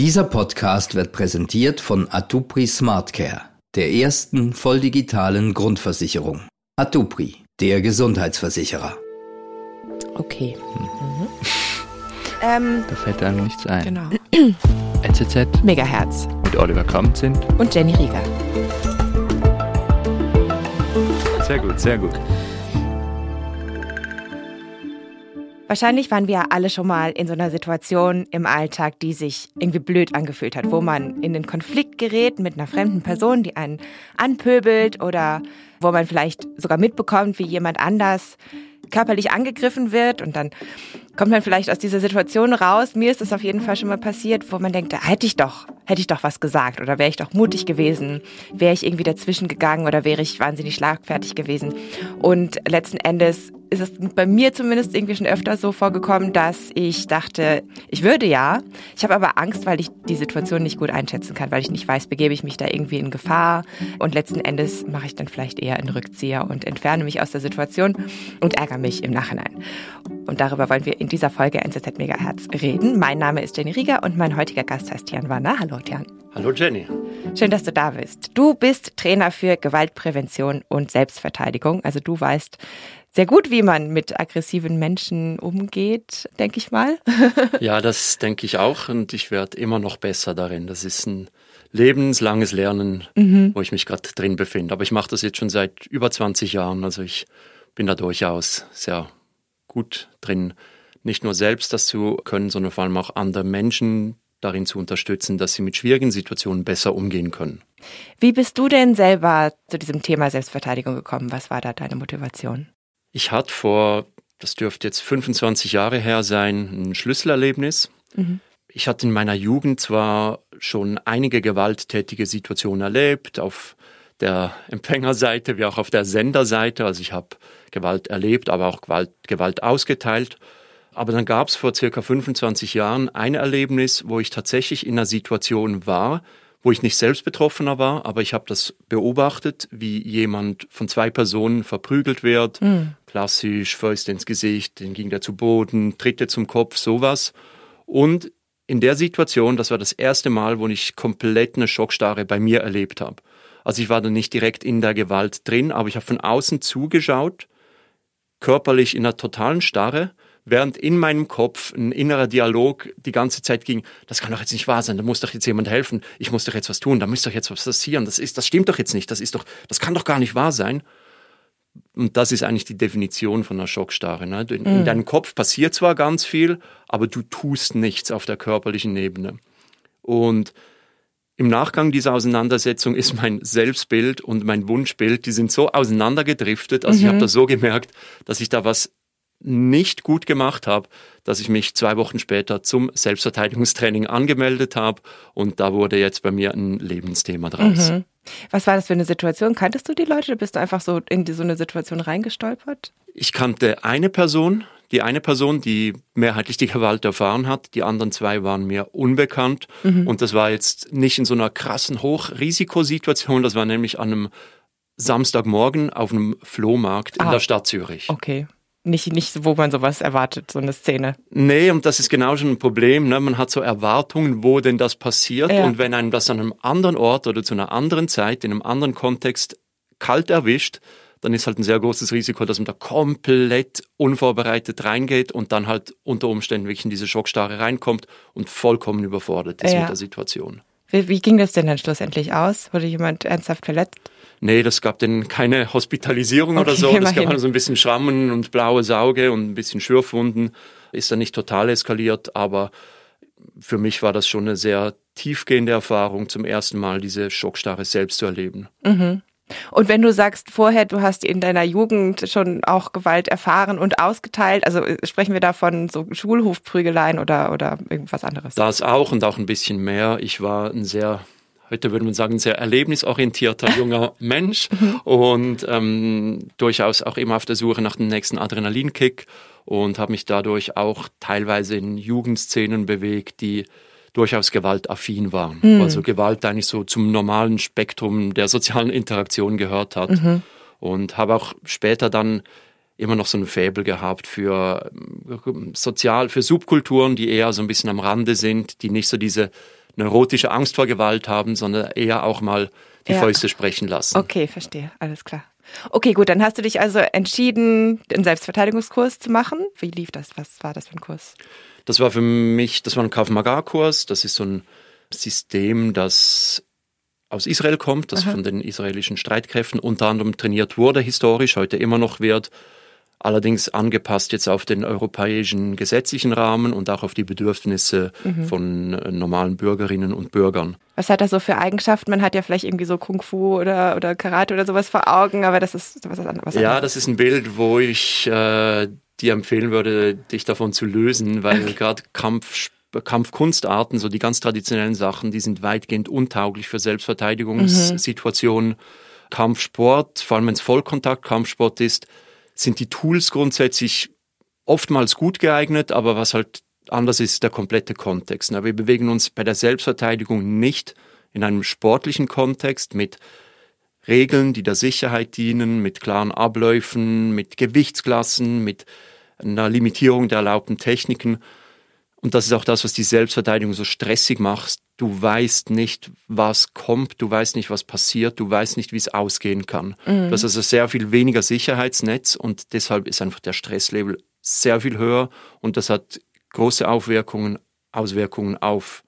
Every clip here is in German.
Dieser Podcast wird präsentiert von Atupri SmartCare, der ersten volldigitalen Grundversicherung. Atupri, der Gesundheitsversicherer. Okay. Mhm. Ähm, da fällt einem nichts ein. Genau. NZZ Megahertz mit Oliver Kamp sind und Jenny Rieger. Sehr gut, sehr gut. Wahrscheinlich waren wir alle schon mal in so einer Situation im Alltag, die sich irgendwie blöd angefühlt hat, wo man in den Konflikt gerät mit einer fremden Person, die einen anpöbelt oder wo man vielleicht sogar mitbekommt, wie jemand anders körperlich angegriffen wird und dann kommt man vielleicht aus dieser Situation raus. Mir ist es auf jeden Fall schon mal passiert, wo man denkt, da hätte ich doch, hätte ich doch was gesagt oder wäre ich doch mutig gewesen, wäre ich irgendwie dazwischen gegangen oder wäre ich wahnsinnig schlagfertig gewesen. Und letzten Endes ist es bei mir zumindest irgendwie schon öfter so vorgekommen, dass ich dachte, ich würde ja. Ich habe aber Angst, weil ich die Situation nicht gut einschätzen kann, weil ich nicht weiß, begebe ich mich da irgendwie in Gefahr. Und letzten Endes mache ich dann vielleicht eher einen Rückzieher und entferne mich aus der Situation und ärgere mich im Nachhinein. Und darüber wollen wir in dieser Folge NZZ Megahertz reden. Mein Name ist Jenny Rieger und mein heutiger Gast heißt Jan Wanner. Hallo Jan. Hallo Jenny. Schön, dass du da bist. Du bist Trainer für Gewaltprävention und Selbstverteidigung. Also du weißt, sehr gut, wie man mit aggressiven Menschen umgeht, denke ich mal. ja, das denke ich auch und ich werde immer noch besser darin. Das ist ein lebenslanges Lernen, mhm. wo ich mich gerade drin befinde. Aber ich mache das jetzt schon seit über 20 Jahren, also ich bin da durchaus sehr gut drin, nicht nur selbst das zu können, sondern vor allem auch andere Menschen darin zu unterstützen, dass sie mit schwierigen Situationen besser umgehen können. Wie bist du denn selber zu diesem Thema Selbstverteidigung gekommen? Was war da deine Motivation? Ich hatte vor, das dürfte jetzt 25 Jahre her sein, ein Schlüsselerlebnis. Mhm. Ich hatte in meiner Jugend zwar schon einige gewalttätige Situationen erlebt, auf der Empfängerseite wie auch auf der Senderseite. Also ich habe Gewalt erlebt, aber auch Gewalt, Gewalt ausgeteilt. Aber dann gab es vor circa 25 Jahren ein Erlebnis, wo ich tatsächlich in einer Situation war, wo ich nicht selbst Betroffener war, aber ich habe das beobachtet, wie jemand von zwei Personen verprügelt wird. Mhm. Klassisch, Fäuste ins Gesicht, dann ging der zu Boden, Tritte zum Kopf, sowas. Und in der Situation, das war das erste Mal, wo ich komplett eine Schockstarre bei mir erlebt habe. Also ich war dann nicht direkt in der Gewalt drin, aber ich habe von außen zugeschaut, körperlich in einer totalen Starre während in meinem Kopf ein innerer Dialog die ganze Zeit ging, das kann doch jetzt nicht wahr sein, da muss doch jetzt jemand helfen, ich muss doch jetzt was tun, da müsste doch jetzt was passieren, das ist, das stimmt doch jetzt nicht, das ist doch, das kann doch gar nicht wahr sein. Und das ist eigentlich die Definition von einer Schockstarre. Ne? In, mhm. in deinem Kopf passiert zwar ganz viel, aber du tust nichts auf der körperlichen Ebene. Und im Nachgang dieser Auseinandersetzung ist mein Selbstbild und mein Wunschbild, die sind so auseinandergedriftet. Also mhm. ich habe das so gemerkt, dass ich da was nicht gut gemacht habe, dass ich mich zwei Wochen später zum Selbstverteidigungstraining angemeldet habe und da wurde jetzt bei mir ein Lebensthema draus. Mhm. Was war das für eine Situation? Kanntest du die Leute oder bist du einfach so in so eine Situation reingestolpert? Ich kannte eine Person, die eine Person, die mehrheitlich die Gewalt erfahren hat, die anderen zwei waren mir unbekannt mhm. und das war jetzt nicht in so einer krassen Hochrisikosituation, das war nämlich an einem Samstagmorgen auf einem Flohmarkt in ah. der Stadt Zürich. Okay nicht, nicht, wo man sowas erwartet, so eine Szene. Nee, und das ist genau schon ein Problem. Ne? Man hat so Erwartungen, wo denn das passiert. Ja. Und wenn einem das an einem anderen Ort oder zu einer anderen Zeit, in einem anderen Kontext kalt erwischt, dann ist halt ein sehr großes Risiko, dass man da komplett unvorbereitet reingeht und dann halt unter Umständen wirklich in diese Schockstarre reinkommt und vollkommen überfordert ist ja. mit der Situation. Wie, wie ging das denn dann schlussendlich aus? Wurde jemand ernsthaft verletzt? Nee, das gab denn keine Hospitalisierung okay, oder so. Das gab halt so ein bisschen Schrammen und blaue Sauge und ein bisschen Schürfwunden. Ist dann nicht total eskaliert, aber für mich war das schon eine sehr tiefgehende Erfahrung, zum ersten Mal diese Schockstarre selbst zu erleben. Mhm. Und wenn du sagst vorher, du hast in deiner Jugend schon auch Gewalt erfahren und ausgeteilt, also äh, sprechen wir da von so Schulhofprügeleien oder, oder irgendwas anderes? Das auch und auch ein bisschen mehr. Ich war ein sehr heute würde man sagen, sehr erlebnisorientierter junger Mensch und ähm, durchaus auch immer auf der Suche nach dem nächsten Adrenalinkick und habe mich dadurch auch teilweise in Jugendszenen bewegt, die durchaus gewaltaffin waren. Mhm. Also Gewalt eigentlich so zum normalen Spektrum der sozialen Interaktion gehört hat. Mhm. Und habe auch später dann immer noch so ein Faible gehabt für ähm, sozial, für Subkulturen, die eher so ein bisschen am Rande sind, die nicht so diese neurotische Angst vor Gewalt haben, sondern eher auch mal die ja. Fäuste sprechen lassen. Okay, verstehe, alles klar. Okay, gut, dann hast du dich also entschieden, einen Selbstverteidigungskurs zu machen. Wie lief das? Was war das für ein Kurs? Das war für mich, das war ein Kauf Magar-Kurs. Das ist so ein System, das aus Israel kommt, das Aha. von den israelischen Streitkräften unter anderem trainiert wurde, historisch, heute immer noch wird allerdings angepasst jetzt auf den europäischen gesetzlichen Rahmen und auch auf die Bedürfnisse mhm. von äh, normalen Bürgerinnen und Bürgern. Was hat das so für Eigenschaften? Man hat ja vielleicht irgendwie so Kung Fu oder, oder Karate oder sowas vor Augen, aber das ist was, was Ja, das ist ein Bild, wo ich äh, dir empfehlen würde, dich davon zu lösen, weil okay. gerade Kampf Kampfkunstarten, so die ganz traditionellen Sachen, die sind weitgehend untauglich für Selbstverteidigungssituationen. Mhm. Kampfsport, vor allem wenn es Vollkontakt-Kampfsport ist, sind die Tools grundsätzlich oftmals gut geeignet, aber was halt anders ist, ist der komplette Kontext. Wir bewegen uns bei der Selbstverteidigung nicht in einem sportlichen Kontext mit Regeln, die der Sicherheit dienen, mit klaren Abläufen, mit Gewichtsklassen, mit einer Limitierung der erlaubten Techniken. Und das ist auch das, was die Selbstverteidigung so stressig macht. Du weißt nicht, was kommt, du weißt nicht, was passiert, du weißt nicht, wie es ausgehen kann. Mhm. Du hast also sehr viel weniger Sicherheitsnetz und deshalb ist einfach der Stresslevel sehr viel höher und das hat große Aufwirkungen, Auswirkungen auf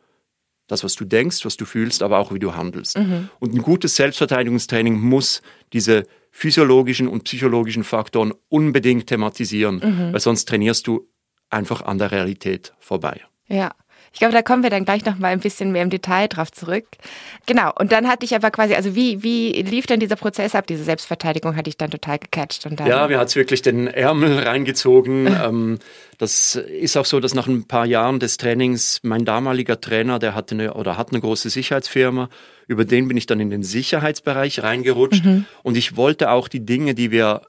das, was du denkst, was du fühlst, aber auch wie du handelst. Mhm. Und ein gutes Selbstverteidigungstraining muss diese physiologischen und psychologischen Faktoren unbedingt thematisieren, mhm. weil sonst trainierst du einfach an der Realität vorbei. Ja. Ich glaube, da kommen wir dann gleich noch mal ein bisschen mehr im Detail drauf zurück. Genau. Und dann hatte ich aber quasi, also wie, wie lief denn dieser Prozess ab? Diese Selbstverteidigung hatte ich dann total gecatcht. Und dann ja, mir hat es wirklich den Ärmel reingezogen. Ähm, das ist auch so, dass nach ein paar Jahren des Trainings mein damaliger Trainer, der hatte eine oder hat eine große Sicherheitsfirma, über den bin ich dann in den Sicherheitsbereich reingerutscht. Mhm. Und ich wollte auch die Dinge, die wir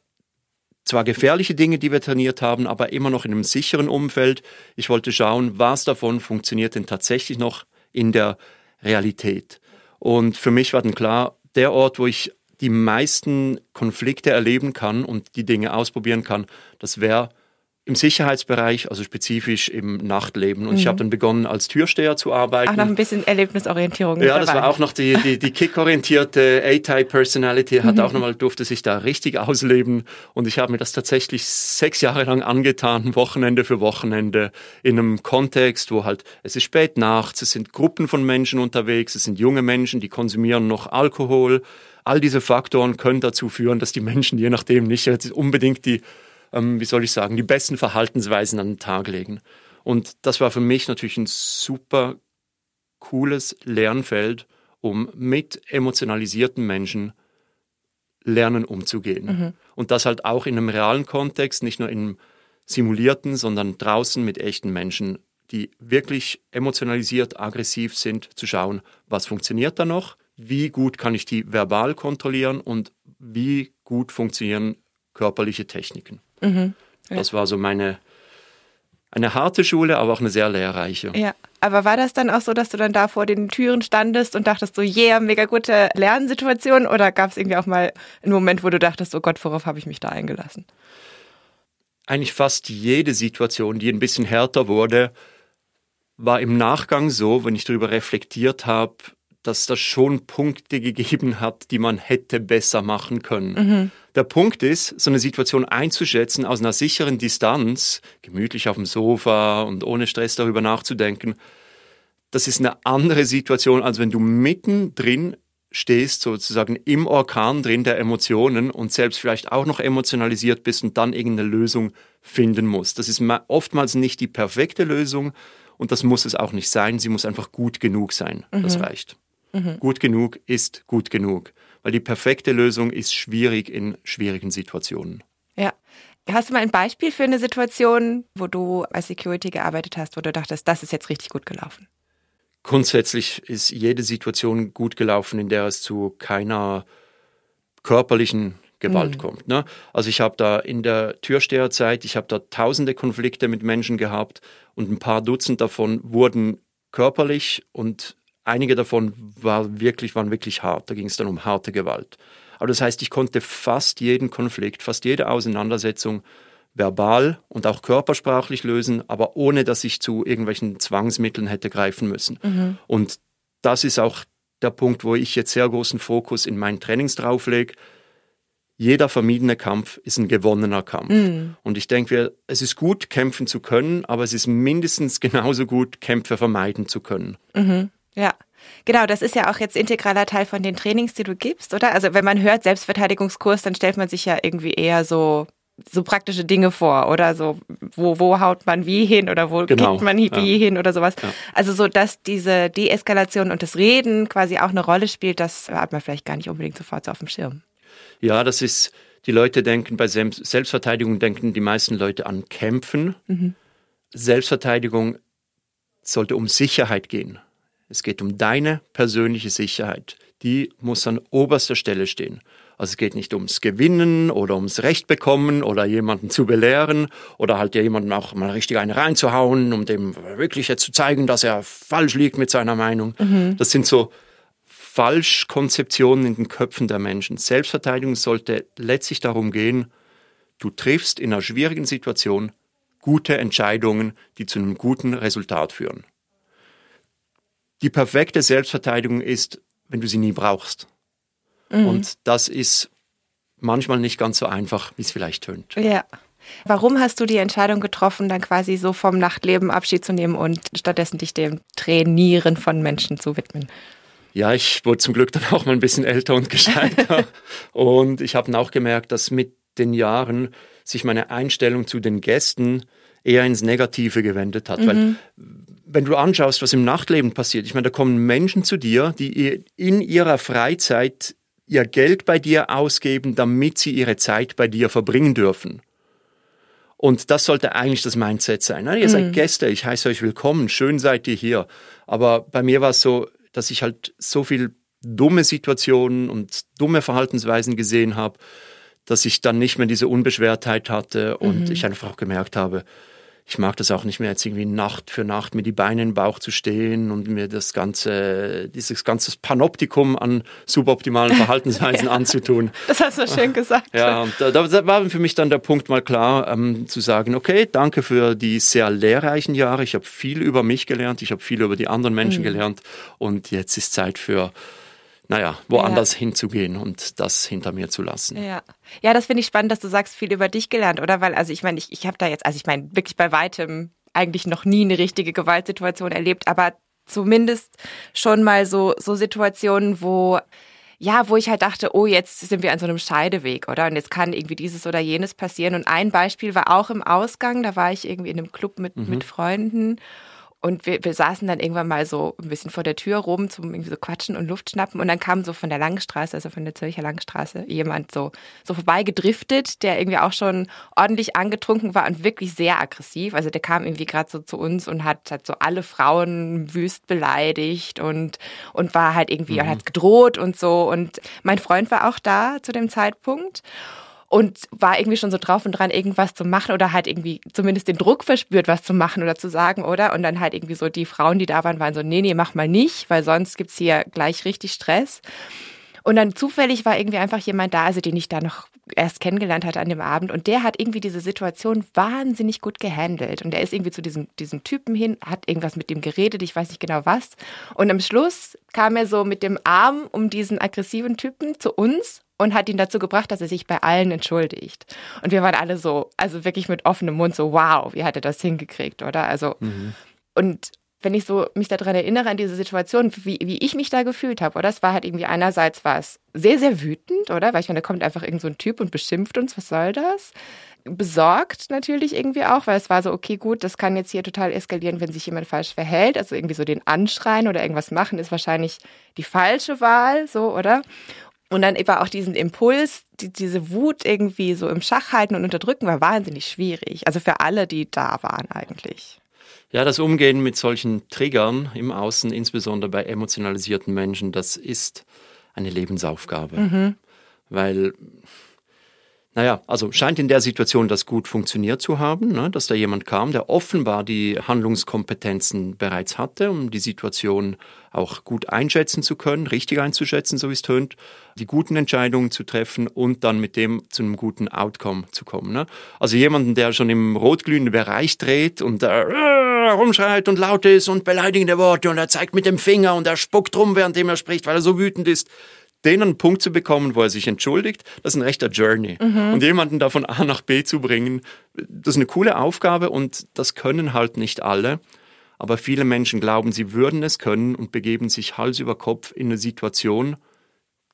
zwar gefährliche Dinge, die wir trainiert haben, aber immer noch in einem sicheren Umfeld. Ich wollte schauen, was davon funktioniert denn tatsächlich noch in der Realität. Und für mich war dann klar, der Ort, wo ich die meisten Konflikte erleben kann und die Dinge ausprobieren kann, das wäre im Sicherheitsbereich, also spezifisch im Nachtleben. Und mhm. ich habe dann begonnen, als Türsteher zu arbeiten. Auch noch ein bisschen Erlebnisorientierung. Ja, das war auch noch die, die, die Kick-orientierte A-Type-Personality, hat mhm. auch nochmal, durfte sich da richtig ausleben. Und ich habe mir das tatsächlich sechs Jahre lang angetan, Wochenende für Wochenende, in einem Kontext, wo halt, es ist spät nachts, es sind Gruppen von Menschen unterwegs, es sind junge Menschen, die konsumieren noch Alkohol. All diese Faktoren können dazu führen, dass die Menschen je nachdem nicht unbedingt die ähm, wie soll ich sagen, die besten Verhaltensweisen an den Tag legen. Und das war für mich natürlich ein super cooles Lernfeld, um mit emotionalisierten Menschen lernen umzugehen. Mhm. Und das halt auch in einem realen Kontext, nicht nur im simulierten, sondern draußen mit echten Menschen, die wirklich emotionalisiert, aggressiv sind, zu schauen, was funktioniert da noch, wie gut kann ich die verbal kontrollieren und wie gut funktionieren körperliche Techniken. Mhm. Ja. Das war so meine, eine harte Schule, aber auch eine sehr lehrreiche. Ja, aber war das dann auch so, dass du dann da vor den Türen standest und dachtest so, yeah, mega gute Lernsituation? Oder gab es irgendwie auch mal einen Moment, wo du dachtest, oh Gott, worauf habe ich mich da eingelassen? Eigentlich fast jede Situation, die ein bisschen härter wurde, war im Nachgang so, wenn ich darüber reflektiert habe, dass das schon Punkte gegeben hat, die man hätte besser machen können. Mhm. Der Punkt ist, so eine Situation einzuschätzen aus einer sicheren Distanz, gemütlich auf dem Sofa und ohne Stress darüber nachzudenken, das ist eine andere Situation, als wenn du mittendrin stehst, sozusagen im Orkan drin der Emotionen und selbst vielleicht auch noch emotionalisiert bist und dann irgendeine Lösung finden musst. Das ist oftmals nicht die perfekte Lösung und das muss es auch nicht sein. Sie muss einfach gut genug sein. Mhm. Das reicht. Mhm. Gut genug ist gut genug. Weil die perfekte Lösung ist schwierig in schwierigen Situationen. Ja. Hast du mal ein Beispiel für eine Situation, wo du als Security gearbeitet hast, wo du dachtest, das ist jetzt richtig gut gelaufen? Grundsätzlich ist jede Situation gut gelaufen, in der es zu keiner körperlichen Gewalt mhm. kommt. Ne? Also ich habe da in der Türsteherzeit, ich habe da tausende Konflikte mit Menschen gehabt und ein paar Dutzend davon wurden körperlich und Einige davon war wirklich, waren wirklich hart. Da ging es dann um harte Gewalt. Aber das heißt, ich konnte fast jeden Konflikt, fast jede Auseinandersetzung verbal und auch körpersprachlich lösen, aber ohne dass ich zu irgendwelchen Zwangsmitteln hätte greifen müssen. Mhm. Und das ist auch der Punkt, wo ich jetzt sehr großen Fokus in meinen Trainings drauflege. Jeder vermiedene Kampf ist ein gewonnener Kampf. Mhm. Und ich denke, es ist gut, kämpfen zu können, aber es ist mindestens genauso gut, Kämpfe vermeiden zu können. Mhm. Ja. Genau, das ist ja auch jetzt integraler Teil von den Trainings, die du gibst, oder? Also wenn man hört Selbstverteidigungskurs, dann stellt man sich ja irgendwie eher so so praktische Dinge vor oder so, wo, wo haut man wie hin oder wo genau, kickt man wie ja. hin oder sowas. Ja. Also so, dass diese Deeskalation und das Reden quasi auch eine Rolle spielt, das hat man vielleicht gar nicht unbedingt sofort so auf dem Schirm. Ja, das ist, die Leute denken, bei Selbstverteidigung denken die meisten Leute an Kämpfen. Mhm. Selbstverteidigung sollte um Sicherheit gehen. Es geht um deine persönliche Sicherheit. Die muss an oberster Stelle stehen. Also es geht nicht ums Gewinnen oder ums Recht bekommen oder jemanden zu belehren oder halt jemanden auch mal richtig eine reinzuhauen, um dem wirklich jetzt zu zeigen, dass er falsch liegt mit seiner Meinung. Mhm. Das sind so Falschkonzeptionen in den Köpfen der Menschen. Selbstverteidigung sollte letztlich darum gehen, du triffst in einer schwierigen Situation gute Entscheidungen, die zu einem guten Resultat führen. Die perfekte Selbstverteidigung ist, wenn du sie nie brauchst. Mhm. Und das ist manchmal nicht ganz so einfach, wie es vielleicht tönt. Ja. Warum hast du die Entscheidung getroffen, dann quasi so vom Nachtleben Abschied zu nehmen und stattdessen dich dem Trainieren von Menschen zu widmen? Ja, ich wurde zum Glück dann auch mal ein bisschen älter und gescheiter. und ich habe auch gemerkt, dass mit den Jahren sich meine Einstellung zu den Gästen eher ins Negative gewendet hat. Mhm. Weil wenn du anschaust, was im Nachtleben passiert, ich meine, da kommen Menschen zu dir, die in ihrer Freizeit ihr Geld bei dir ausgeben, damit sie ihre Zeit bei dir verbringen dürfen. Und das sollte eigentlich das Mindset sein. Ihr seid mhm. Gäste, ich heiße euch willkommen, schön seid ihr hier. Aber bei mir war es so, dass ich halt so viel dumme Situationen und dumme Verhaltensweisen gesehen habe, dass ich dann nicht mehr diese Unbeschwertheit hatte und mhm. ich einfach auch gemerkt habe, ich mag das auch nicht mehr, jetzt irgendwie Nacht für Nacht mit die Beine im Bauch zu stehen und mir das ganze, dieses ganze Panoptikum an suboptimalen Verhaltensweisen ja, anzutun. Das hast du schön gesagt. Ja, da, da war für mich dann der Punkt mal klar, ähm, zu sagen, okay, danke für die sehr lehrreichen Jahre. Ich habe viel über mich gelernt, ich habe viel über die anderen Menschen mhm. gelernt und jetzt ist Zeit für naja, woanders ja. hinzugehen und das hinter mir zu lassen. Ja, ja das finde ich spannend, dass du sagst, viel über dich gelernt, oder? Weil, also ich meine, ich, ich habe da jetzt, also ich meine, wirklich bei weitem eigentlich noch nie eine richtige Gewaltsituation erlebt, aber zumindest schon mal so, so Situationen, wo ja, wo ich halt dachte, oh, jetzt sind wir an so einem Scheideweg, oder? Und jetzt kann irgendwie dieses oder jenes passieren. Und ein Beispiel war auch im Ausgang, da war ich irgendwie in einem Club mit, mhm. mit Freunden und wir, wir saßen dann irgendwann mal so ein bisschen vor der Tür rum zum irgendwie so quatschen und Luft schnappen. Und dann kam so von der Langstraße, also von der Zürcher Langstraße, jemand so, so vorbei gedriftet, der irgendwie auch schon ordentlich angetrunken war und wirklich sehr aggressiv. Also der kam irgendwie gerade so zu uns und hat, hat so alle Frauen wüst beleidigt und, und war halt irgendwie, mhm. hat gedroht und so. Und mein Freund war auch da zu dem Zeitpunkt und war irgendwie schon so drauf und dran, irgendwas zu machen oder halt irgendwie zumindest den Druck verspürt, was zu machen oder zu sagen, oder? Und dann halt irgendwie so die Frauen, die da waren, waren so, nee, nee, mach mal nicht, weil sonst gibt's hier gleich richtig Stress. Und dann zufällig war irgendwie einfach jemand da, also den ich da noch erst kennengelernt hatte an dem Abend. Und der hat irgendwie diese Situation wahnsinnig gut gehandelt. Und er ist irgendwie zu diesem, diesem Typen hin, hat irgendwas mit dem geredet, ich weiß nicht genau was. Und am Schluss kam er so mit dem Arm um diesen aggressiven Typen zu uns und hat ihn dazu gebracht, dass er sich bei allen entschuldigt. Und wir waren alle so, also wirklich mit offenem Mund so, wow, wie hat er das hingekriegt, oder? Also, mhm. und wenn ich so mich daran erinnere an diese Situation, wie, wie ich mich da gefühlt habe, oder? Es war halt irgendwie einerseits war es sehr, sehr wütend, oder? Weil ich meine, da kommt einfach irgend so ein Typ und beschimpft uns, was soll das? Besorgt natürlich irgendwie auch, weil es war so, okay, gut, das kann jetzt hier total eskalieren, wenn sich jemand falsch verhält. Also irgendwie so den Anschreien oder irgendwas machen ist wahrscheinlich die falsche Wahl, so, oder? Und dann eben auch diesen Impuls, die, diese Wut irgendwie so im Schach halten und unterdrücken, war wahnsinnig schwierig. Also für alle, die da waren eigentlich. Ja, das Umgehen mit solchen Triggern im Außen, insbesondere bei emotionalisierten Menschen, das ist eine Lebensaufgabe. Mhm. Weil naja, also scheint in der Situation das gut funktioniert zu haben, ne, dass da jemand kam, der offenbar die Handlungskompetenzen bereits hatte, um die Situation auch gut einschätzen zu können, richtig einzuschätzen, so wie es tönt, die guten Entscheidungen zu treffen und dann mit dem zu einem guten Outcome zu kommen. Ne? Also jemanden, der schon im rotglühenden Bereich dreht und äh, rumschreit und laut ist und beleidigende Worte und er zeigt mit dem Finger und er spuckt rum, währenddem er spricht, weil er so wütend ist, den einen Punkt zu bekommen, wo er sich entschuldigt, das ist ein rechter Journey. Mhm. Und jemanden da von A nach B zu bringen, das ist eine coole Aufgabe und das können halt nicht alle. Aber viele Menschen glauben, sie würden es können und begeben sich Hals über Kopf in eine Situation,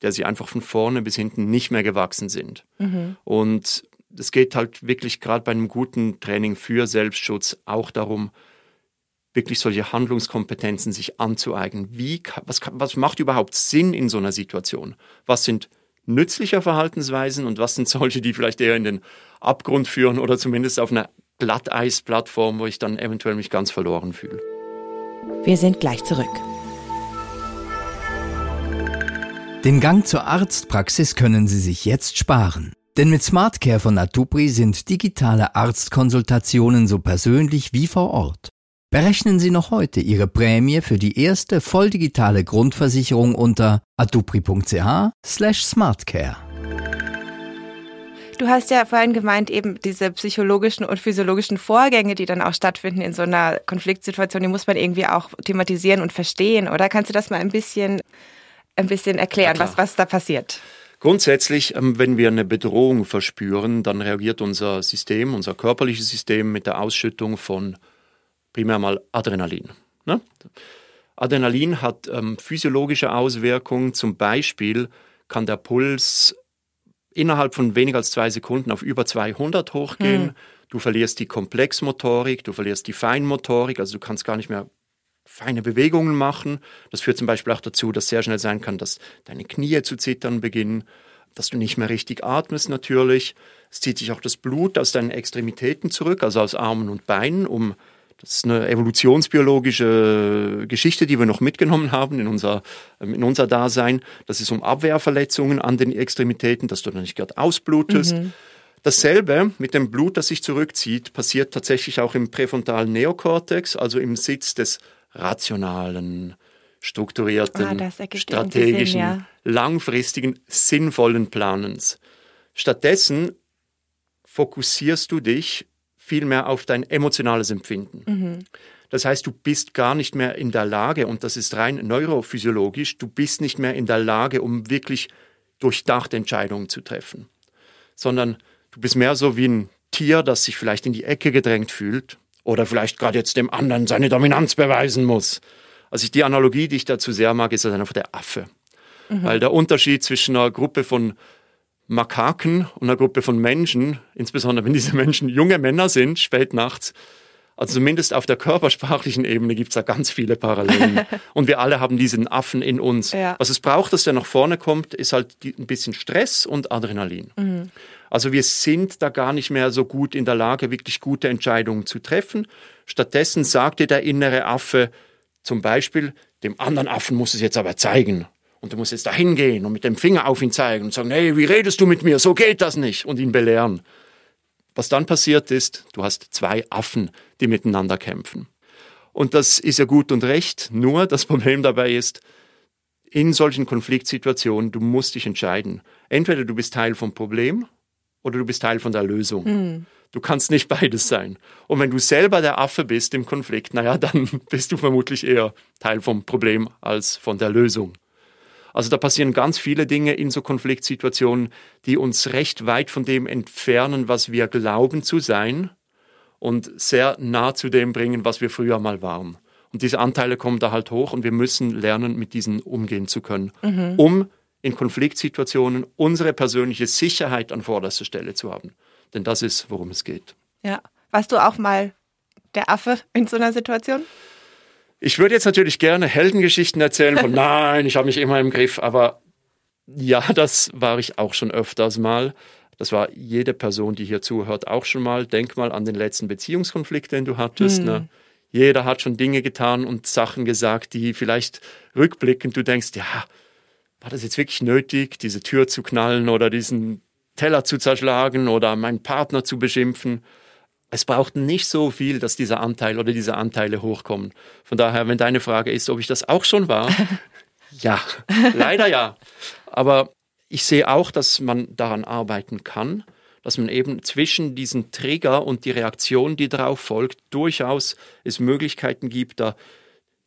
der sie einfach von vorne bis hinten nicht mehr gewachsen sind. Mhm. Und es geht halt wirklich gerade bei einem guten Training für Selbstschutz auch darum, wirklich solche Handlungskompetenzen sich anzueignen. Wie, was, was macht überhaupt Sinn in so einer Situation? Was sind nützliche Verhaltensweisen und was sind solche, die vielleicht eher in den Abgrund führen oder zumindest auf einer Glatteisplattform, wo ich dann eventuell mich ganz verloren fühle. Wir sind gleich zurück. Den Gang zur Arztpraxis können Sie sich jetzt sparen. Denn mit SmartCare von Atupri sind digitale Arztkonsultationen so persönlich wie vor Ort. Berechnen Sie noch heute Ihre Prämie für die erste volldigitale Grundversicherung unter atupri.ch slash smartcare. Du hast ja vorhin gemeint, eben diese psychologischen und physiologischen Vorgänge, die dann auch stattfinden in so einer Konfliktsituation, die muss man irgendwie auch thematisieren und verstehen, oder? Kannst du das mal ein bisschen, ein bisschen erklären, was, was da passiert? Grundsätzlich, ähm, wenn wir eine Bedrohung verspüren, dann reagiert unser System, unser körperliches System mit der Ausschüttung von primär mal Adrenalin. Ne? Adrenalin hat ähm, physiologische Auswirkungen. Zum Beispiel kann der Puls innerhalb von weniger als zwei Sekunden auf über 200 hochgehen. Mhm. Du verlierst die Komplexmotorik, du verlierst die Feinmotorik, also du kannst gar nicht mehr feine Bewegungen machen. Das führt zum Beispiel auch dazu, dass sehr schnell sein kann, dass deine Knie zu zittern beginnen, dass du nicht mehr richtig atmest natürlich. Es zieht sich auch das Blut aus deinen Extremitäten zurück, also aus Armen und Beinen, um das ist eine evolutionsbiologische Geschichte, die wir noch mitgenommen haben in unser, ähm, in unser Dasein. Das ist um Abwehrverletzungen an den Extremitäten, dass du dann nicht gerade ausblutest. Mhm. Dasselbe mit dem Blut, das sich zurückzieht, passiert tatsächlich auch im präfrontalen Neokortex, also im Sitz des rationalen, strukturierten, ah, strategischen, Sinn, ja. langfristigen, sinnvollen Planens. Stattdessen fokussierst du dich vielmehr auf dein emotionales Empfinden. Mhm. Das heißt, du bist gar nicht mehr in der Lage, und das ist rein neurophysiologisch, du bist nicht mehr in der Lage, um wirklich durchdachte Entscheidungen zu treffen, sondern du bist mehr so wie ein Tier, das sich vielleicht in die Ecke gedrängt fühlt oder vielleicht gerade jetzt dem anderen seine Dominanz beweisen muss. Also die Analogie, die ich dazu sehr mag, ist einfach der Affe. Mhm. Weil der Unterschied zwischen einer Gruppe von Makaken und einer Gruppe von Menschen, insbesondere wenn diese Menschen junge Männer sind, spät nachts. Also zumindest auf der körpersprachlichen Ebene gibt es da ganz viele Parallelen. und wir alle haben diesen Affen in uns. Ja. Was es braucht, dass der nach vorne kommt, ist halt ein bisschen Stress und Adrenalin. Mhm. Also wir sind da gar nicht mehr so gut in der Lage, wirklich gute Entscheidungen zu treffen. Stattdessen sagte der innere Affe zum Beispiel, dem anderen Affen muss es jetzt aber zeigen. Und du musst jetzt da hingehen und mit dem Finger auf ihn zeigen und sagen, hey, wie redest du mit mir? So geht das nicht. Und ihn belehren. Was dann passiert ist, du hast zwei Affen, die miteinander kämpfen. Und das ist ja gut und recht. Nur das Problem dabei ist, in solchen Konfliktsituationen, du musst dich entscheiden. Entweder du bist Teil vom Problem oder du bist Teil von der Lösung. Mhm. Du kannst nicht beides sein. Und wenn du selber der Affe bist im Konflikt, naja, dann bist du vermutlich eher Teil vom Problem als von der Lösung. Also da passieren ganz viele Dinge in so Konfliktsituationen, die uns recht weit von dem entfernen, was wir glauben zu sein und sehr nah zu dem bringen, was wir früher mal waren. Und diese Anteile kommen da halt hoch und wir müssen lernen, mit diesen umgehen zu können, mhm. um in Konfliktsituationen unsere persönliche Sicherheit an vorderster Stelle zu haben. Denn das ist, worum es geht. Ja. Warst du auch mal der Affe in so einer Situation? Ich würde jetzt natürlich gerne Heldengeschichten erzählen von nein, ich habe mich immer im Griff, aber ja, das war ich auch schon öfters mal. Das war jede Person, die hier zuhört, auch schon mal. Denk mal an den letzten Beziehungskonflikt, den du hattest. Mhm. Ne? Jeder hat schon Dinge getan und Sachen gesagt, die vielleicht rückblickend du denkst, ja, war das jetzt wirklich nötig, diese Tür zu knallen oder diesen Teller zu zerschlagen oder meinen Partner zu beschimpfen? Es braucht nicht so viel, dass dieser Anteil oder diese Anteile hochkommen. Von daher, wenn deine Frage ist, ob ich das auch schon war, ja, leider ja. Aber ich sehe auch, dass man daran arbeiten kann. dass man eben zwischen diesen Trigger und die Reaktion, die darauf folgt, durchaus es Möglichkeiten gibt, da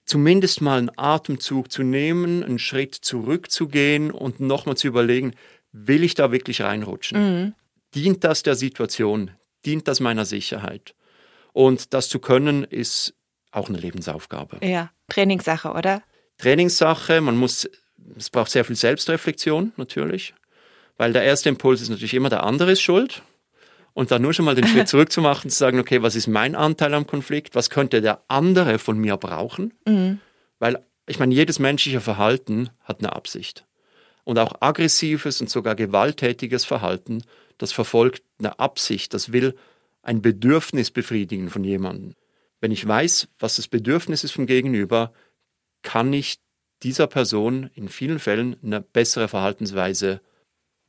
zumindest mal einen Atemzug zu nehmen, einen Schritt zurückzugehen und nochmal zu überlegen, will ich da wirklich reinrutschen? Mhm. Dient das der Situation? Dient das meiner Sicherheit? Und das zu können, ist auch eine Lebensaufgabe. Ja, Trainingssache, oder? Trainingssache, man muss, es braucht sehr viel Selbstreflexion natürlich, weil der erste Impuls ist natürlich immer, der andere ist schuld. Und dann nur schon mal den Schritt zurück zu machen, zu sagen, okay, was ist mein Anteil am Konflikt? Was könnte der andere von mir brauchen? Mhm. Weil ich meine, jedes menschliche Verhalten hat eine Absicht. Und auch aggressives und sogar gewalttätiges Verhalten, das verfolgt eine Absicht, das will ein Bedürfnis befriedigen von jemandem. Wenn ich weiß, was das Bedürfnis ist vom Gegenüber, kann ich dieser Person in vielen Fällen eine bessere Verhaltensweise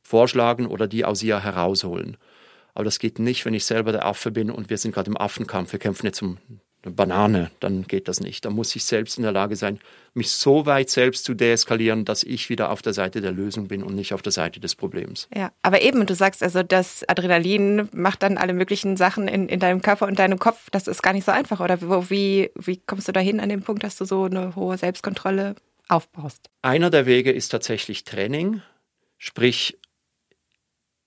vorschlagen oder die aus ihr herausholen. Aber das geht nicht, wenn ich selber der Affe bin und wir sind gerade im Affenkampf. Wir kämpfen jetzt um eine Banane, dann geht das nicht. Da muss ich selbst in der Lage sein, mich so weit selbst zu deeskalieren, dass ich wieder auf der Seite der Lösung bin und nicht auf der Seite des Problems. Ja, aber eben, du sagst also, das Adrenalin macht dann alle möglichen Sachen in, in deinem Körper und deinem Kopf. Das ist gar nicht so einfach. Oder wie, wie kommst du dahin an den Punkt, dass du so eine hohe Selbstkontrolle aufbaust? Einer der Wege ist tatsächlich Training, sprich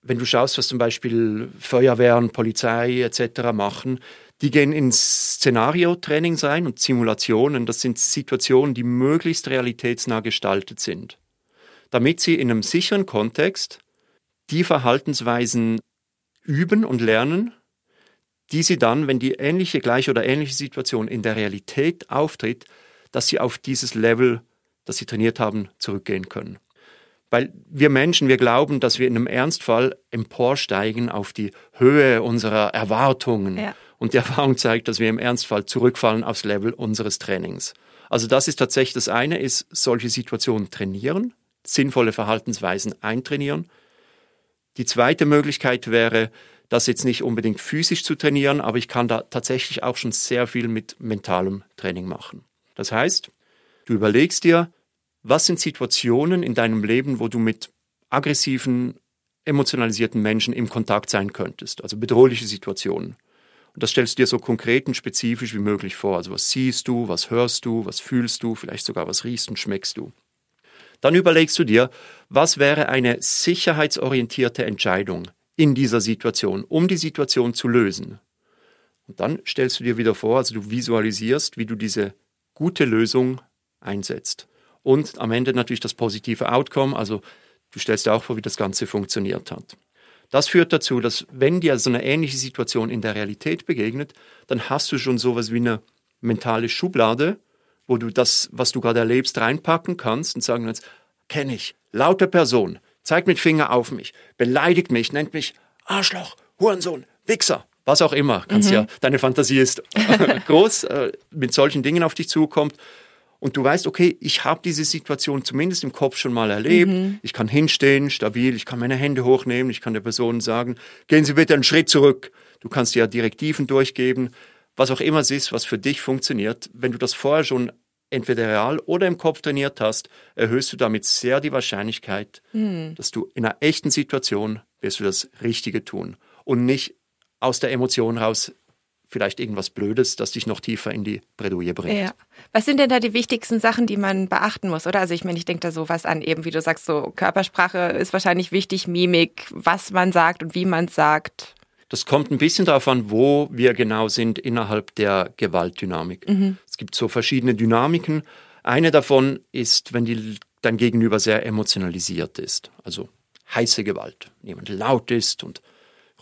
wenn du schaust, was zum Beispiel Feuerwehren, Polizei etc. machen, die gehen ins Szenario-Training sein und Simulationen. Das sind Situationen, die möglichst realitätsnah gestaltet sind, damit sie in einem sicheren Kontext die Verhaltensweisen üben und lernen, die sie dann, wenn die ähnliche, gleiche oder ähnliche Situation in der Realität auftritt, dass sie auf dieses Level, das sie trainiert haben, zurückgehen können. Weil wir Menschen, wir glauben, dass wir in einem Ernstfall emporsteigen auf die Höhe unserer Erwartungen. Ja. Und die Erfahrung zeigt, dass wir im Ernstfall zurückfallen aufs Level unseres Trainings. Also das ist tatsächlich das eine, ist solche Situationen trainieren, sinnvolle Verhaltensweisen eintrainieren. Die zweite Möglichkeit wäre, das jetzt nicht unbedingt physisch zu trainieren, aber ich kann da tatsächlich auch schon sehr viel mit mentalem Training machen. Das heißt, du überlegst dir, was sind Situationen in deinem Leben, wo du mit aggressiven, emotionalisierten Menschen im Kontakt sein könntest, also bedrohliche Situationen. Und das stellst du dir so konkret und spezifisch wie möglich vor. Also was siehst du, was hörst du, was fühlst du, vielleicht sogar was riechst und schmeckst du. Dann überlegst du dir, was wäre eine sicherheitsorientierte Entscheidung in dieser Situation, um die Situation zu lösen. Und dann stellst du dir wieder vor, also du visualisierst, wie du diese gute Lösung einsetzt und am Ende natürlich das positive Outcome, also du stellst dir auch vor, wie das Ganze funktioniert hat. Das führt dazu, dass wenn dir so eine ähnliche Situation in der Realität begegnet, dann hast du schon sowas wie eine mentale Schublade, wo du das, was du gerade erlebst, reinpacken kannst und sagen kannst, kenne ich, laute Person, zeigt mit Finger auf mich, beleidigt mich, nennt mich Arschloch, Hurensohn, Wichser, was auch immer. Kannst mhm. ja, deine Fantasie ist groß, äh, mit solchen Dingen auf dich zukommt und du weißt, okay, ich habe diese Situation zumindest im Kopf schon mal erlebt. Mhm. Ich kann hinstehen, stabil, ich kann meine Hände hochnehmen, ich kann der Person sagen, gehen Sie bitte einen Schritt zurück. Du kannst ja Direktiven durchgeben, was auch immer es ist, was für dich funktioniert. Wenn du das vorher schon entweder real oder im Kopf trainiert hast, erhöhst du damit sehr die Wahrscheinlichkeit, mhm. dass du in einer echten Situation wirst du das Richtige tun und nicht aus der Emotion raus vielleicht irgendwas Blödes, das dich noch tiefer in die Bredouille bringt. Ja. Was sind denn da die wichtigsten Sachen, die man beachten muss, oder? Also ich meine, ich denke da so was an, eben wie du sagst, so Körpersprache ist wahrscheinlich wichtig, Mimik, was man sagt und wie man sagt. Das kommt ein bisschen darauf an, wo wir genau sind innerhalb der Gewaltdynamik. Mhm. Es gibt so verschiedene Dynamiken. Eine davon ist, wenn die, dein Gegenüber sehr emotionalisiert ist, also heiße Gewalt. Jemand laut ist und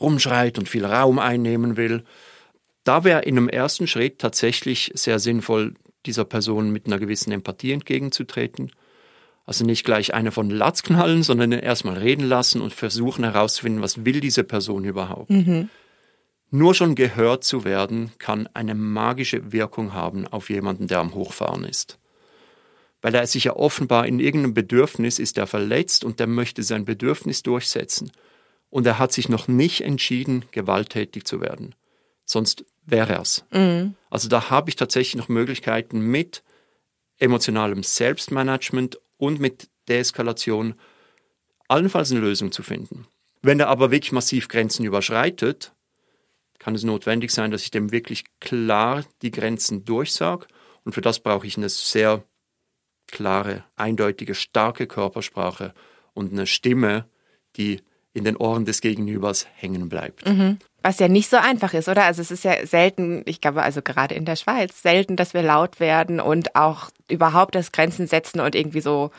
rumschreit und viel Raum einnehmen will da wäre in einem ersten Schritt tatsächlich sehr sinnvoll, dieser Person mit einer gewissen Empathie entgegenzutreten. Also nicht gleich eine von Latz knallen, sondern erstmal reden lassen und versuchen herauszufinden, was will diese Person überhaupt. Mhm. Nur schon gehört zu werden, kann eine magische Wirkung haben auf jemanden, der am Hochfahren ist. Weil er sich ja offenbar in irgendeinem Bedürfnis ist er verletzt und der möchte sein Bedürfnis durchsetzen. Und er hat sich noch nicht entschieden, gewalttätig zu werden. Sonst wäre es. Mhm. Also da habe ich tatsächlich noch Möglichkeiten mit emotionalem Selbstmanagement und mit Deeskalation allenfalls eine Lösung zu finden. Wenn er aber wirklich massiv Grenzen überschreitet, kann es notwendig sein, dass ich dem wirklich klar die Grenzen durchsage. Und für das brauche ich eine sehr klare, eindeutige, starke Körpersprache und eine Stimme, die in den Ohren des Gegenübers hängen bleibt. Mhm. Was ja nicht so einfach ist, oder? Also es ist ja selten, ich glaube also gerade in der Schweiz, selten, dass wir laut werden und auch überhaupt das Grenzen setzen und irgendwie so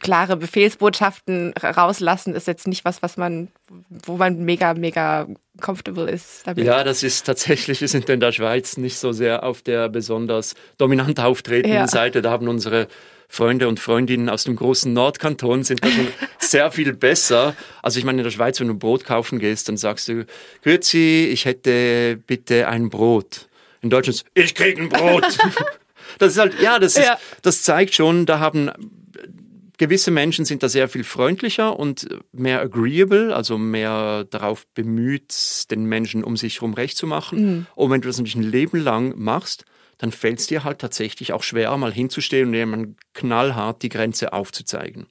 klare Befehlsbotschaften rauslassen, ist jetzt nicht was, was man, wo man mega, mega comfortable ist. Damit. Ja, das ist tatsächlich, wir sind in der Schweiz nicht so sehr auf der besonders dominant auftretenden ja. Seite. Da haben unsere Freunde und Freundinnen aus dem großen Nordkanton sind da schon sehr viel besser. Also ich meine, in der Schweiz, wenn du Brot kaufen gehst, dann sagst du, Grüezi, ich hätte bitte ein Brot. In Deutschland, ich krieg ein Brot. das ist halt, ja, das, ist, ja. das zeigt schon, da haben gewisse Menschen sind da sehr viel freundlicher und mehr agreeable, also mehr darauf bemüht, den Menschen um sich herum recht zu machen. Mhm. Und wenn du das natürlich ein Leben lang machst, dann fällt es dir halt tatsächlich auch schwer, mal hinzustehen und jemandem knallhart die Grenze aufzuzeigen.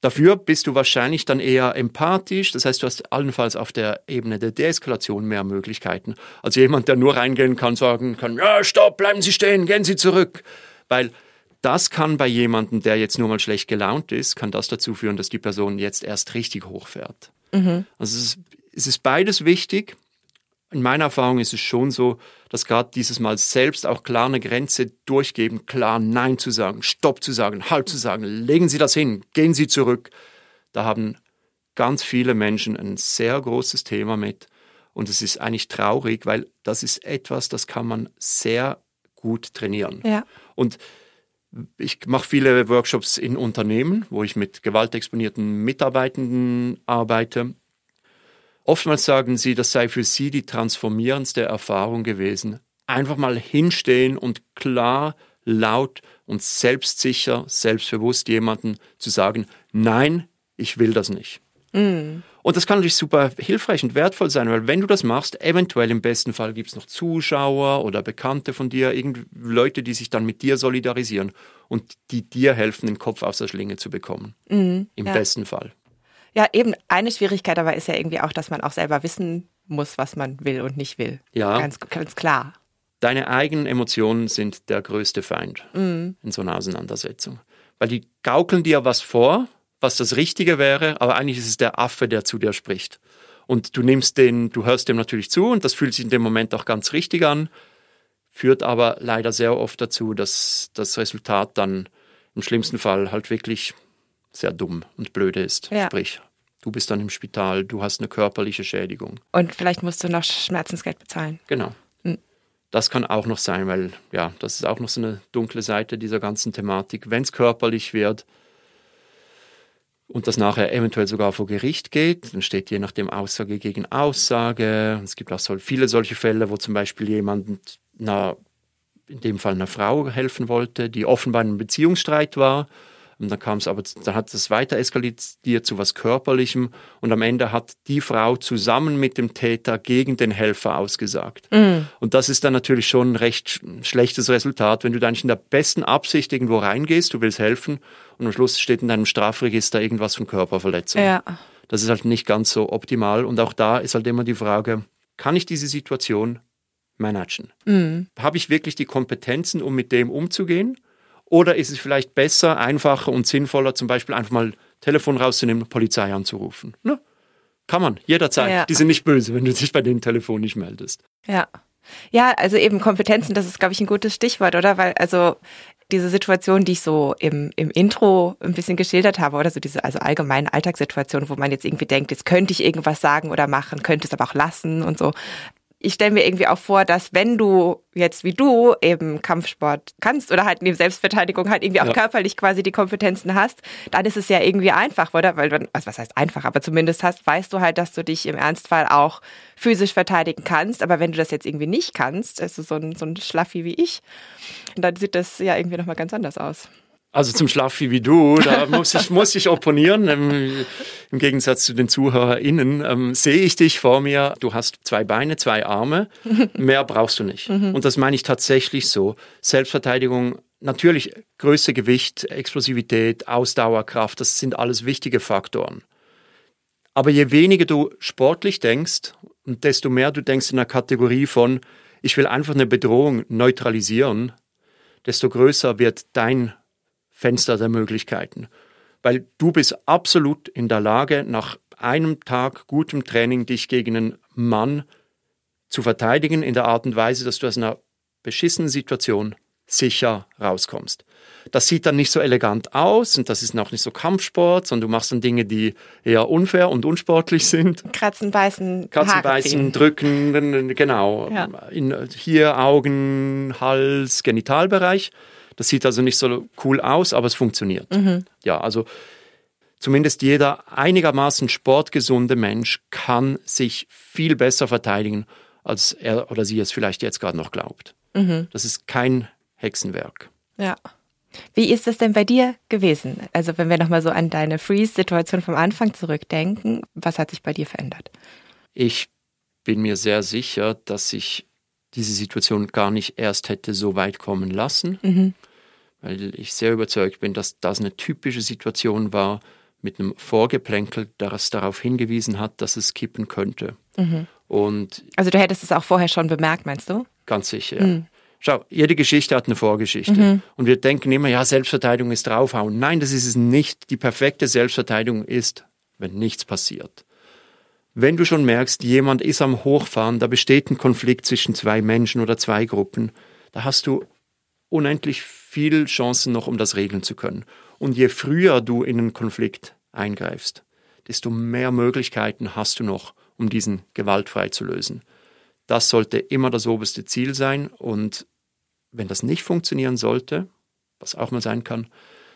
Dafür bist du wahrscheinlich dann eher empathisch, das heißt, du hast allenfalls auf der Ebene der Deeskalation mehr Möglichkeiten. als jemand, der nur reingehen kann, sagen kann, ja, stopp, bleiben Sie stehen, gehen Sie zurück. Weil das kann bei jemandem, der jetzt nur mal schlecht gelaunt ist, kann das dazu führen, dass die Person jetzt erst richtig hochfährt. Mhm. Also es ist, es ist beides wichtig, in meiner Erfahrung ist es schon so, dass gerade dieses Mal selbst auch klar eine Grenze durchgeben, klar Nein zu sagen, Stopp zu sagen, Halt zu sagen, legen Sie das hin, gehen Sie zurück. Da haben ganz viele Menschen ein sehr großes Thema mit. Und es ist eigentlich traurig, weil das ist etwas, das kann man sehr gut trainieren. Ja. Und ich mache viele Workshops in Unternehmen, wo ich mit gewaltexponierten Mitarbeitenden arbeite. Oftmals sagen sie, das sei für sie die transformierendste Erfahrung gewesen. Einfach mal hinstehen und klar, laut und selbstsicher, selbstbewusst jemanden zu sagen, nein, ich will das nicht. Mm. Und das kann natürlich super hilfreich und wertvoll sein, weil wenn du das machst, eventuell im besten Fall gibt es noch Zuschauer oder Bekannte von dir, Leute, die sich dann mit dir solidarisieren und die dir helfen, den Kopf aus der Schlinge zu bekommen. Mm, Im ja. besten Fall. Ja, eben eine Schwierigkeit dabei ist ja irgendwie auch, dass man auch selber wissen muss, was man will und nicht will. Ja. Ganz, ganz klar. Deine eigenen Emotionen sind der größte Feind mm. in so einer Auseinandersetzung. Weil die gaukeln dir was vor, was das Richtige wäre, aber eigentlich ist es der Affe, der zu dir spricht. Und du nimmst den, du hörst dem natürlich zu und das fühlt sich in dem Moment auch ganz richtig an, führt aber leider sehr oft dazu, dass das Resultat dann im schlimmsten Fall halt wirklich sehr dumm und blöde ist. Ja. Sprich, du bist dann im Spital, du hast eine körperliche Schädigung. Und vielleicht musst du noch Schmerzensgeld bezahlen. Genau. Hm. Das kann auch noch sein, weil ja, das ist auch noch so eine dunkle Seite dieser ganzen Thematik. Wenn es körperlich wird und das nachher eventuell sogar vor Gericht geht, dann steht je nachdem Aussage gegen Aussage. Es gibt auch so viele solche Fälle, wo zum Beispiel jemand einer, in dem Fall einer Frau helfen wollte, die offenbar in einem Beziehungsstreit war und dann kam es aber, dann hat es weiter eskaliert zu was Körperlichem und am Ende hat die Frau zusammen mit dem Täter gegen den Helfer ausgesagt. Mhm. Und das ist dann natürlich schon ein recht schlechtes Resultat, wenn du dann nicht in der besten Absicht irgendwo reingehst, du willst helfen und am Schluss steht in deinem Strafregister irgendwas von Körperverletzung. Ja. Das ist halt nicht ganz so optimal und auch da ist halt immer die Frage, kann ich diese Situation managen? Mhm. Habe ich wirklich die Kompetenzen, um mit dem umzugehen? Oder ist es vielleicht besser, einfacher und sinnvoller, zum Beispiel einfach mal Telefon rauszunehmen, Polizei anzurufen? Ne? Kann man, jederzeit. Ja. Die sind nicht böse, wenn du dich bei dem Telefon nicht meldest. Ja. Ja, also eben Kompetenzen, das ist, glaube ich, ein gutes Stichwort, oder? Weil, also diese Situation, die ich so im, im Intro ein bisschen geschildert habe, oder so diese also allgemeine Alltagssituation, wo man jetzt irgendwie denkt, jetzt könnte ich irgendwas sagen oder machen, könnte es aber auch lassen und so ich stelle mir irgendwie auch vor, dass wenn du jetzt wie du eben Kampfsport kannst oder halt in Selbstverteidigung halt irgendwie auch ja. körperlich quasi die Kompetenzen hast, dann ist es ja irgendwie einfach, oder? Weil dann, also was heißt einfach, aber zumindest hast, weißt du halt, dass du dich im Ernstfall auch physisch verteidigen kannst. Aber wenn du das jetzt irgendwie nicht kannst, also so ein, so ein Schlaffi wie ich, dann sieht das ja irgendwie nochmal ganz anders aus. Also zum Schlaffi wie du, da muss ich, muss ich opponieren. Ähm, Im Gegensatz zu den ZuhörerInnen ähm, sehe ich dich vor mir. Du hast zwei Beine, zwei Arme. Mehr brauchst du nicht. Mhm. Und das meine ich tatsächlich so. Selbstverteidigung, natürlich Größe, Gewicht, Explosivität, Ausdauerkraft, das sind alles wichtige Faktoren. Aber je weniger du sportlich denkst und desto mehr du denkst in der Kategorie von, ich will einfach eine Bedrohung neutralisieren, desto größer wird dein Fenster der Möglichkeiten. Weil du bist absolut in der Lage, nach einem Tag gutem Training dich gegen einen Mann zu verteidigen in der Art und Weise, dass du aus einer beschissenen Situation sicher rauskommst. Das sieht dann nicht so elegant aus und das ist noch nicht so Kampfsport, sondern du machst dann Dinge, die eher unfair und unsportlich sind. Kratzen, beißen, Kratzen, Haare beißen, ziehen. drücken, genau. Ja. In, hier Augen, Hals, Genitalbereich. Das sieht also nicht so cool aus, aber es funktioniert. Mhm. Ja, also zumindest jeder einigermaßen sportgesunde Mensch kann sich viel besser verteidigen, als er oder sie es vielleicht jetzt gerade noch glaubt. Mhm. Das ist kein Hexenwerk. Ja. Wie ist das denn bei dir gewesen? Also wenn wir nochmal so an deine Freeze-Situation vom Anfang zurückdenken, was hat sich bei dir verändert? Ich bin mir sehr sicher, dass ich diese Situation gar nicht erst hätte so weit kommen lassen, mhm. Weil ich sehr überzeugt bin, dass das eine typische Situation war mit einem Vorgeplänkel, das darauf hingewiesen hat, dass es kippen könnte. Mhm. Und also du hättest es auch vorher schon bemerkt, meinst du? Ganz sicher. Mhm. Schau, jede Geschichte hat eine Vorgeschichte. Mhm. Und wir denken immer, ja, Selbstverteidigung ist draufhauen. Nein, das ist es nicht. Die perfekte Selbstverteidigung ist, wenn nichts passiert. Wenn du schon merkst, jemand ist am Hochfahren, da besteht ein Konflikt zwischen zwei Menschen oder zwei Gruppen, da hast du unendlich viel Chancen noch, um das regeln zu können. Und je früher du in einen Konflikt eingreifst, desto mehr Möglichkeiten hast du noch, um diesen gewaltfrei zu lösen. Das sollte immer das oberste Ziel sein. Und wenn das nicht funktionieren sollte, was auch mal sein kann,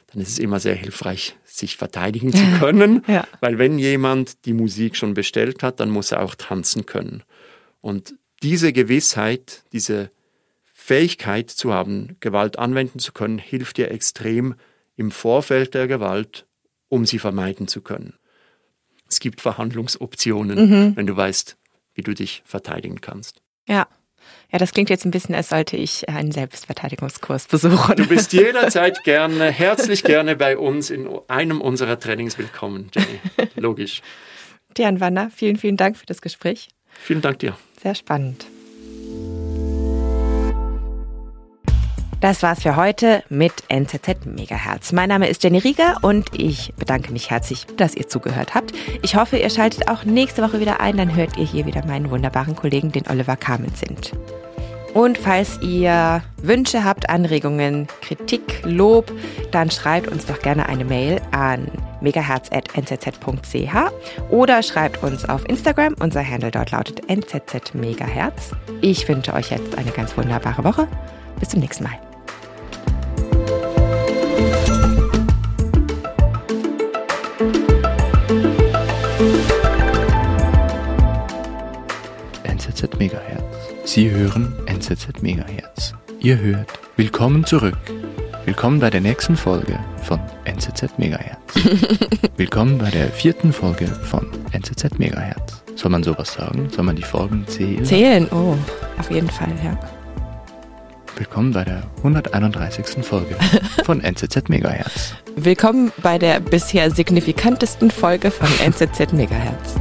dann ist es immer sehr hilfreich, sich verteidigen zu können. ja. Weil wenn jemand die Musik schon bestellt hat, dann muss er auch tanzen können. Und diese Gewissheit, diese Fähigkeit zu haben, Gewalt anwenden zu können, hilft dir extrem im Vorfeld der Gewalt, um sie vermeiden zu können. Es gibt Verhandlungsoptionen, mhm. wenn du weißt, wie du dich verteidigen kannst. Ja. Ja, das klingt jetzt ein bisschen, als sollte ich einen Selbstverteidigungskurs besuchen. Du bist jederzeit gerne, herzlich gerne bei uns in einem unserer Trainings willkommen, Jenny. Logisch. Dian Wanner, vielen, vielen Dank für das Gespräch. Vielen Dank dir. Sehr spannend. Das war's für heute mit NZZ Megahertz. Mein Name ist Jenny Rieger und ich bedanke mich herzlich, dass ihr zugehört habt. Ich hoffe, ihr schaltet auch nächste Woche wieder ein, dann hört ihr hier wieder meinen wunderbaren Kollegen, den Oliver Kamen sind. Und falls ihr Wünsche habt, Anregungen, Kritik, Lob, dann schreibt uns doch gerne eine Mail an megahertz.nzz.ch oder schreibt uns auf Instagram. Unser Handle dort lautet nzzmegahertz. Ich wünsche euch jetzt eine ganz wunderbare Woche. Bis zum nächsten Mal. Megahertz. Sie hören NZZ Megahertz. Ihr hört Willkommen zurück. Willkommen bei der nächsten Folge von NZZ Megahertz. Willkommen bei der vierten Folge von NZZ Megahertz. Soll man sowas sagen? Soll man die Folgen zählen? Zählen, oh, auf jeden Fall, ja. Willkommen bei der 131. Folge von NZZ Megahertz. Willkommen bei der bisher signifikantesten Folge von NZZ Megahertz.